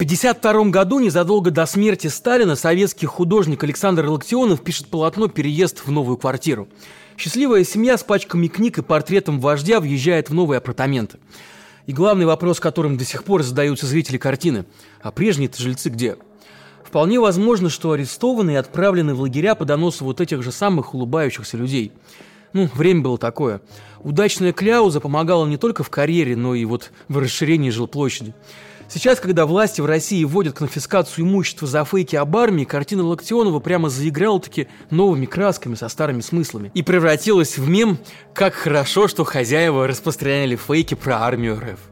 1952 году, незадолго до смерти Сталина, советский художник Александр Локтионов пишет полотно «Переезд в новую квартиру». Счастливая семья с пачками книг и портретом вождя въезжает в новые апартаменты. И главный вопрос, которым до сих пор задаются зрители картины – а прежние-то жильцы где? Вполне возможно, что арестованные отправлены в лагеря по доносу вот этих же самых улыбающихся людей. Ну, время было такое. Удачная кляуза помогала не только в карьере, но и вот в расширении жилплощади. Сейчас, когда власти в России вводят конфискацию имущества за фейки об армии, картина Локтионова прямо заиграла-таки новыми красками со старыми смыслами и превратилась в мем «Как хорошо, что хозяева распространяли фейки про армию РФ».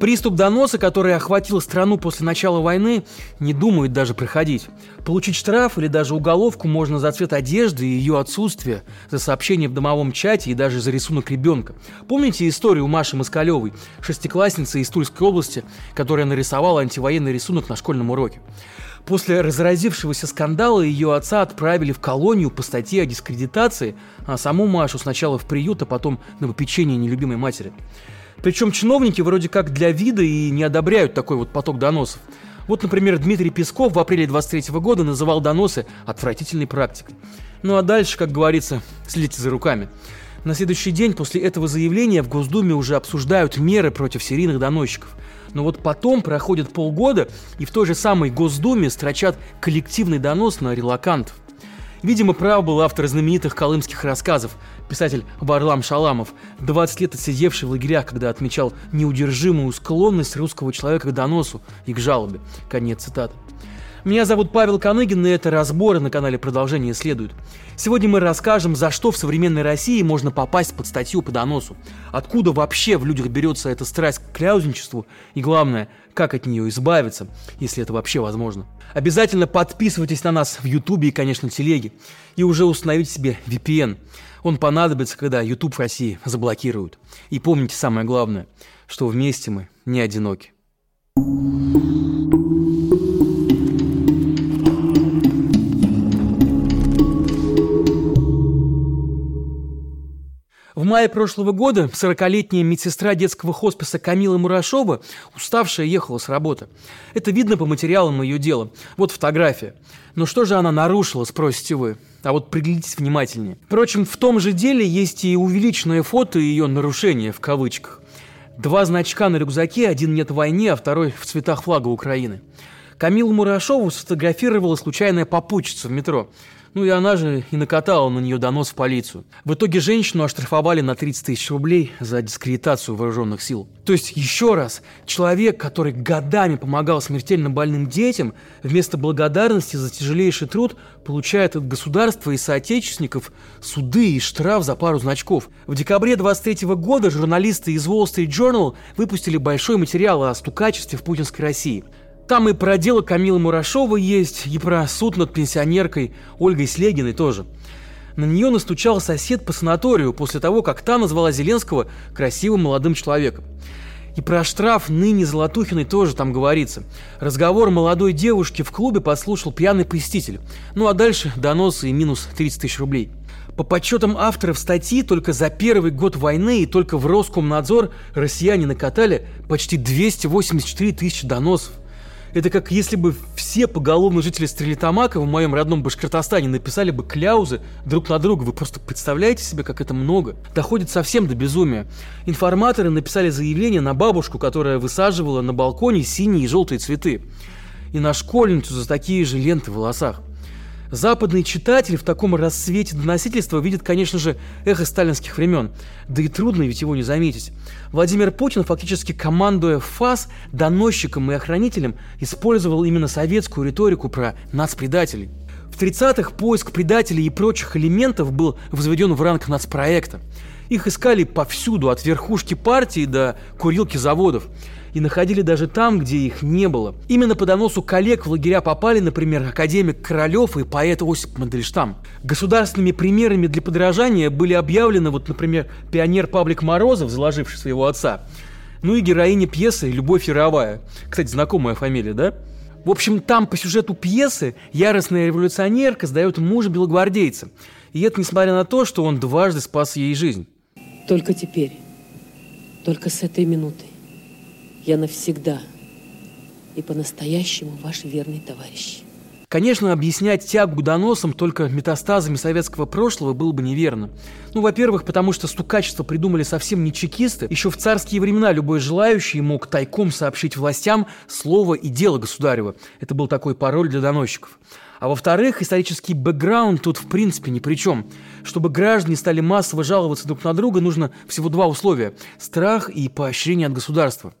Приступ доноса, который охватил страну после начала войны, не думают даже проходить. Получить штраф или даже уголовку можно за цвет одежды и ее отсутствие, за сообщение в домовом чате и даже за рисунок ребенка. Помните историю Маши Москалевой, шестиклассницы из Тульской области, которая нарисовала антивоенный рисунок на школьном уроке? После разразившегося скандала ее отца отправили в колонию по статье о дискредитации, а саму Машу сначала в приют, а потом на попечение нелюбимой матери. Причем чиновники вроде как для вида и не одобряют такой вот поток доносов. Вот, например, Дмитрий Песков в апреле 23 года называл доносы отвратительной практикой. Ну а дальше, как говорится, следите за руками. На следующий день после этого заявления в Госдуме уже обсуждают меры против серийных доносчиков. Но вот потом проходит полгода, и в той же самой Госдуме строчат коллективный донос на релакантов. Видимо, прав был автор знаменитых колымских рассказов, писатель Варлам Шаламов, 20 лет отсидевший в лагерях, когда отмечал неудержимую склонность русского человека к доносу и к жалобе. Конец цитаты. Меня зовут Павел Каныгин, и это разборы на канале «Продолжение следует». Сегодня мы расскажем, за что в современной России можно попасть под статью по доносу, откуда вообще в людях берется эта страсть к кляузничеству, и главное, как от нее избавиться, если это вообще возможно. Обязательно подписывайтесь на нас в Ютубе и, конечно, телеге, и уже установите себе VPN. Он понадобится, когда YouTube в России заблокируют. И помните самое главное, что вместе мы не одиноки. В мае прошлого года 40-летняя медсестра детского хосписа Камила Мурашова, уставшая, ехала с работы. Это видно по материалам ее дела. Вот фотография. Но что же она нарушила, спросите вы? А вот приглядитесь внимательнее. Впрочем, в том же деле есть и увеличенное фото ее нарушения в кавычках. Два значка на рюкзаке, один нет войне, а второй в цветах флага Украины. Камилу Мурашову сфотографировала случайная попутчица в метро. Ну и она же и накатала на нее донос в полицию. В итоге женщину оштрафовали на 30 тысяч рублей за дискредитацию вооруженных сил. То есть, еще раз, человек, который годами помогал смертельно больным детям, вместо благодарности за тяжелейший труд получает от государства и соотечественников суды и штраф за пару значков. В декабре 23 года журналисты из Wall Street Journal выпустили большой материал о стукачестве в путинской России – там и про дело Камилы Мурашовой есть, и про суд над пенсионеркой Ольгой Слегиной тоже. На нее настучал сосед по санаторию после того, как та назвала Зеленского красивым молодым человеком. И про штраф ныне Золотухиной тоже там говорится. Разговор молодой девушки в клубе подслушал пьяный посетитель. Ну а дальше доносы и минус 30 тысяч рублей. По подсчетам авторов статьи, только за первый год войны и только в Роскомнадзор россияне накатали почти 284 тысячи доносов. Это как если бы все поголовные жители Стрелитамака в моем родном Башкортостане написали бы кляузы друг на друга. Вы просто представляете себе, как это много? Доходит совсем до безумия. Информаторы написали заявление на бабушку, которая высаживала на балконе синие и желтые цветы. И на школьницу за такие же ленты в волосах. Западный читатель в таком рассвете доносительства видит, конечно же, эхо сталинских времен. Да и трудно ведь его не заметить. Владимир Путин, фактически командуя ФАС, доносчиком и охранителем, использовал именно советскую риторику про нацпредателей. В 30-х поиск предателей и прочих элементов был возведен в ранг нацпроекта. Их искали повсюду, от верхушки партии до курилки заводов и находили даже там, где их не было. Именно по доносу коллег в лагеря попали, например, академик Королев и поэт Осип Мандельштам. Государственными примерами для подражания были объявлены, вот, например, пионер Павлик Морозов, заложивший своего отца, ну и героиня пьесы Любовь Яровая. Кстати, знакомая фамилия, да? В общем, там по сюжету пьесы яростная революционерка сдает мужа белогвардейца. И это несмотря на то, что он дважды спас ей жизнь. Только теперь, только с этой минуты я навсегда и по-настоящему ваш верный товарищ. Конечно, объяснять тягу к доносам только метастазами советского прошлого было бы неверно. Ну, во-первых, потому что стукачество придумали совсем не чекисты. Еще в царские времена любой желающий мог тайком сообщить властям слово и дело государева. Это был такой пароль для доносчиков. А во-вторых, исторический бэкграунд тут в принципе ни при чем. Чтобы граждане стали массово жаловаться друг на друга, нужно всего два условия – страх и поощрение от государства.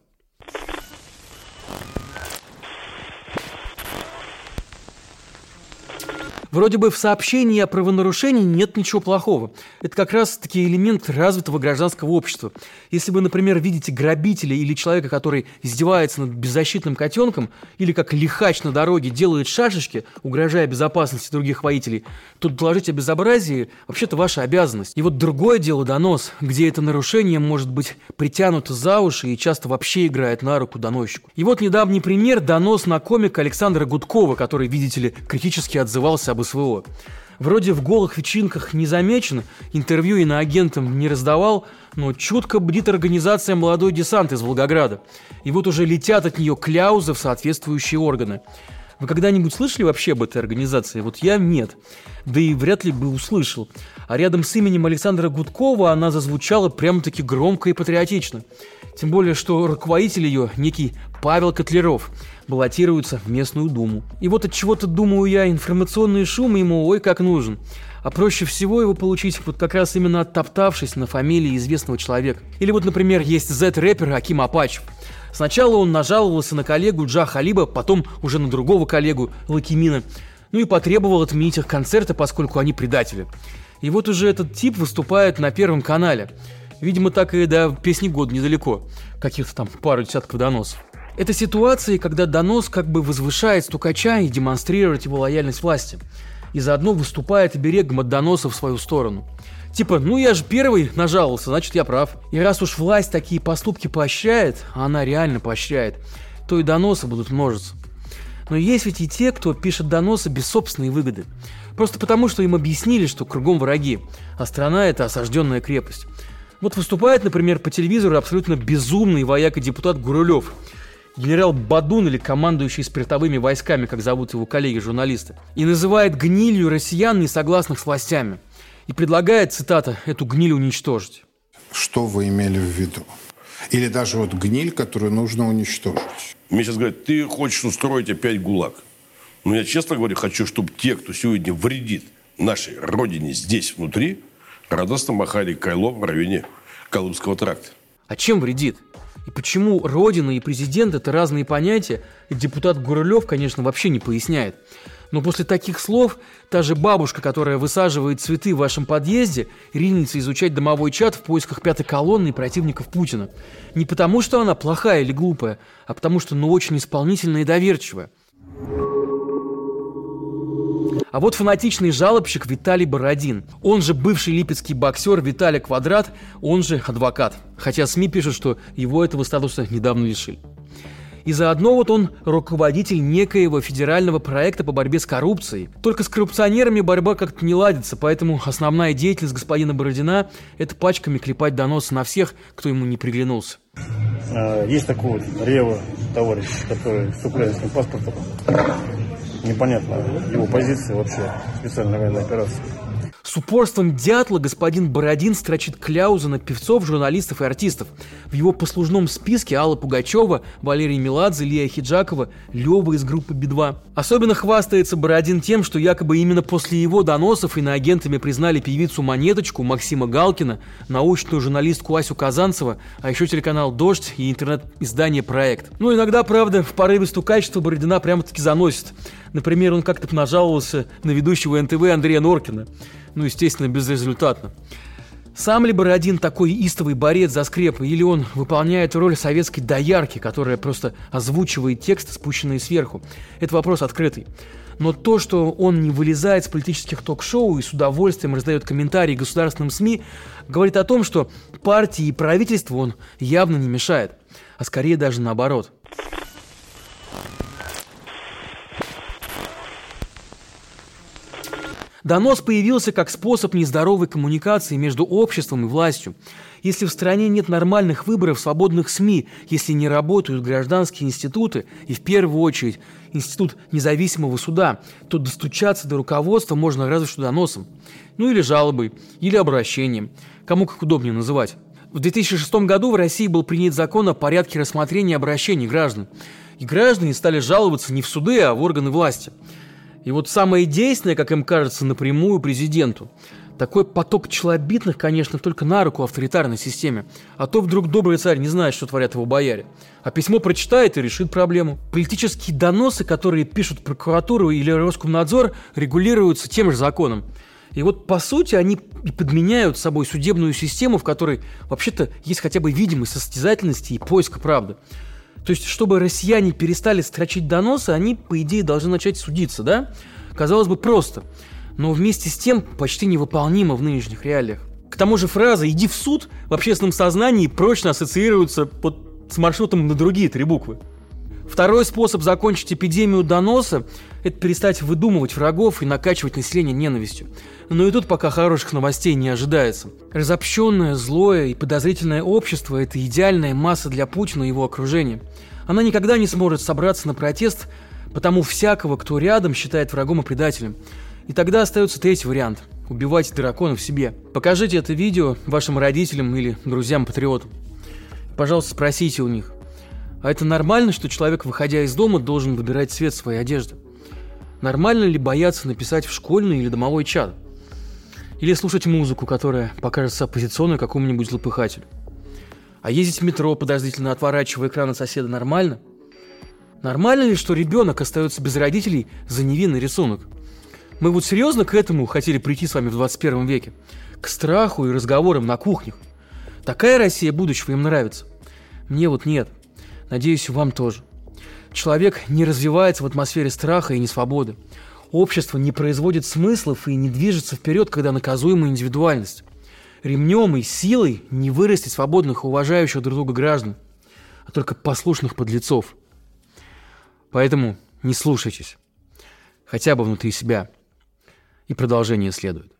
Вроде бы в сообщении о правонарушении нет ничего плохого. Это как раз-таки элемент развитого гражданского общества. Если вы, например, видите грабителя или человека, который издевается над беззащитным котенком, или как лихач на дороге делает шашечки, угрожая безопасности других водителей, то доложить о безобразии вообще-то ваша обязанность. И вот другое дело донос, где это нарушение может быть притянуто за уши и часто вообще играет на руку доносчику. И вот недавний пример – донос на комика Александра Гудкова, который, видите ли, критически отзывался об СВО. Вроде в голых вечинках не замечен, интервью иноагентам не раздавал, но чутко бдит организация «Молодой десант» из Волгограда. И вот уже летят от нее кляузы в соответствующие органы. Вы когда-нибудь слышали вообще об этой организации? Вот я нет. Да и вряд ли бы услышал. А рядом с именем Александра Гудкова она зазвучала прямо-таки громко и патриотично. Тем более, что руководитель ее, некий Павел Котлеров, баллотируется в местную думу. И вот от чего-то думаю я, информационный шум ему ой как нужен. А проще всего его получить вот как раз именно оттоптавшись на фамилии известного человека. Или вот, например, есть Z-рэпер Аким Апачев. Сначала он нажаловался на коллегу Джа Халиба, потом уже на другого коллегу Лакимина. Ну и потребовал отменить их концерты, поскольку они предатели. И вот уже этот тип выступает на Первом канале – Видимо, так и до песни года недалеко. Каких-то там пару десятков доносов. Это ситуации, когда донос как бы возвышает стукача и демонстрирует его лояльность власти. И заодно выступает оберегом от доноса в свою сторону. Типа, ну я же первый нажаловался, значит я прав. И раз уж власть такие поступки поощряет, а она реально поощряет, то и доносы будут множиться. Но есть ведь и те, кто пишет доносы без собственной выгоды. Просто потому, что им объяснили, что кругом враги, а страна – это осажденная крепость. Вот выступает, например, по телевизору абсолютно безумный вояка-депутат Гурулев. Генерал Бадун или командующий спиртовыми войсками, как зовут его коллеги-журналисты. И называет гнилью россиян, не согласных с властями. И предлагает, цитата, эту гниль уничтожить. Что вы имели в виду? Или даже вот гниль, которую нужно уничтожить? Мне сейчас говорят, ты хочешь устроить опять ГУЛАГ. Но я, честно говоря, хочу, чтобы те, кто сегодня вредит нашей родине здесь, внутри, радостно махали кайлом в районе Колымского тракта. А чем вредит? И почему Родина и президент – это разные понятия, и депутат Гурулев, конечно, вообще не поясняет. Но после таких слов та же бабушка, которая высаживает цветы в вашем подъезде, ринется изучать домовой чат в поисках пятой колонны и противников Путина. Не потому, что она плохая или глупая, а потому, что ну очень исполнительная и доверчивая. А вот фанатичный жалобщик Виталий Бородин. Он же бывший липецкий боксер Виталий Квадрат, он же адвокат. Хотя СМИ пишут, что его этого статуса недавно лишили. И заодно вот он руководитель некоего федерального проекта по борьбе с коррупцией. Только с коррупционерами борьба как-то не ладится, поэтому основная деятельность господина Бородина – это пачками клепать доносы на всех, кто ему не приглянулся. А, есть такой вот Рева товарищ, который с украинским паспортом непонятно его позиция вообще специальной военной операции. С упорством дятла господин Бородин строчит кляузы на певцов, журналистов и артистов. В его послужном списке Алла Пугачева, Валерий Меладзе, Лия Хиджакова, Лева из группы Би-2. Особенно хвастается Бородин тем, что якобы именно после его доносов иноагентами признали певицу Монеточку Максима Галкина, научную журналистку Асю Казанцева, а еще телеканал «Дождь» и интернет-издание «Проект». Ну, иногда, правда, в порыве стукачества Бородина прямо-таки заносит. Например, он как-то нажаловался на ведущего НТВ Андрея Норкина. Ну, естественно, безрезультатно. Сам ли Бородин такой истовый борец за скрепы, или он выполняет роль советской доярки, которая просто озвучивает тексты, спущенные сверху? Это вопрос открытый. Но то, что он не вылезает с политических ток-шоу и с удовольствием раздает комментарии государственным СМИ, говорит о том, что партии и правительству он явно не мешает, а скорее даже наоборот. Донос появился как способ нездоровой коммуникации между обществом и властью. Если в стране нет нормальных выборов свободных СМИ, если не работают гражданские институты, и в первую очередь институт независимого суда, то достучаться до руководства можно разве что доносом. Ну или жалобой, или обращением. Кому как удобнее называть. В 2006 году в России был принят закон о порядке рассмотрения обращений граждан. И граждане стали жаловаться не в суды, а в органы власти. И вот самое действенное, как им кажется, напрямую президенту. Такой поток челобитных, конечно, только на руку авторитарной системе. А то вдруг добрый царь не знает, что творят его бояре. А письмо прочитает и решит проблему. Политические доносы, которые пишут прокуратуру или Роскомнадзор, регулируются тем же законом. И вот, по сути, они и подменяют собой судебную систему, в которой вообще-то есть хотя бы видимость состязательности и поиска правды. То есть, чтобы россияне перестали строчить доносы, они, по идее, должны начать судиться, да? Казалось бы, просто. Но вместе с тем почти невыполнимо в нынешних реалиях. К тому же фраза «иди в суд» в общественном сознании прочно ассоциируется под, с маршрутом на другие три буквы. Второй способ закончить эпидемию доноса – это перестать выдумывать врагов и накачивать население ненавистью. Но и тут пока хороших новостей не ожидается. Разобщенное, злое и подозрительное общество – это идеальная масса для Путина и его окружения. Она никогда не сможет собраться на протест, потому всякого, кто рядом, считает врагом и предателем. И тогда остается третий вариант – убивать дракона в себе. Покажите это видео вашим родителям или друзьям-патриотам. Пожалуйста, спросите у них, а это нормально, что человек, выходя из дома, должен выбирать цвет своей одежды? Нормально ли бояться написать в школьный или домовой чат? Или слушать музыку, которая покажется оппозиционной какому-нибудь злопыхателю? А ездить в метро, подозрительно отворачивая экран от соседа, нормально? Нормально ли, что ребенок остается без родителей за невинный рисунок? Мы вот серьезно к этому хотели прийти с вами в 21 веке? К страху и разговорам на кухнях? Такая Россия будущего им нравится? Мне вот нет. Надеюсь, вам тоже. Человек не развивается в атмосфере страха и несвободы. Общество не производит смыслов и не движется вперед, когда наказуема индивидуальность. Ремнем и силой не вырастить свободных и уважающих друг друга граждан, а только послушных подлецов. Поэтому не слушайтесь. Хотя бы внутри себя. И продолжение следует.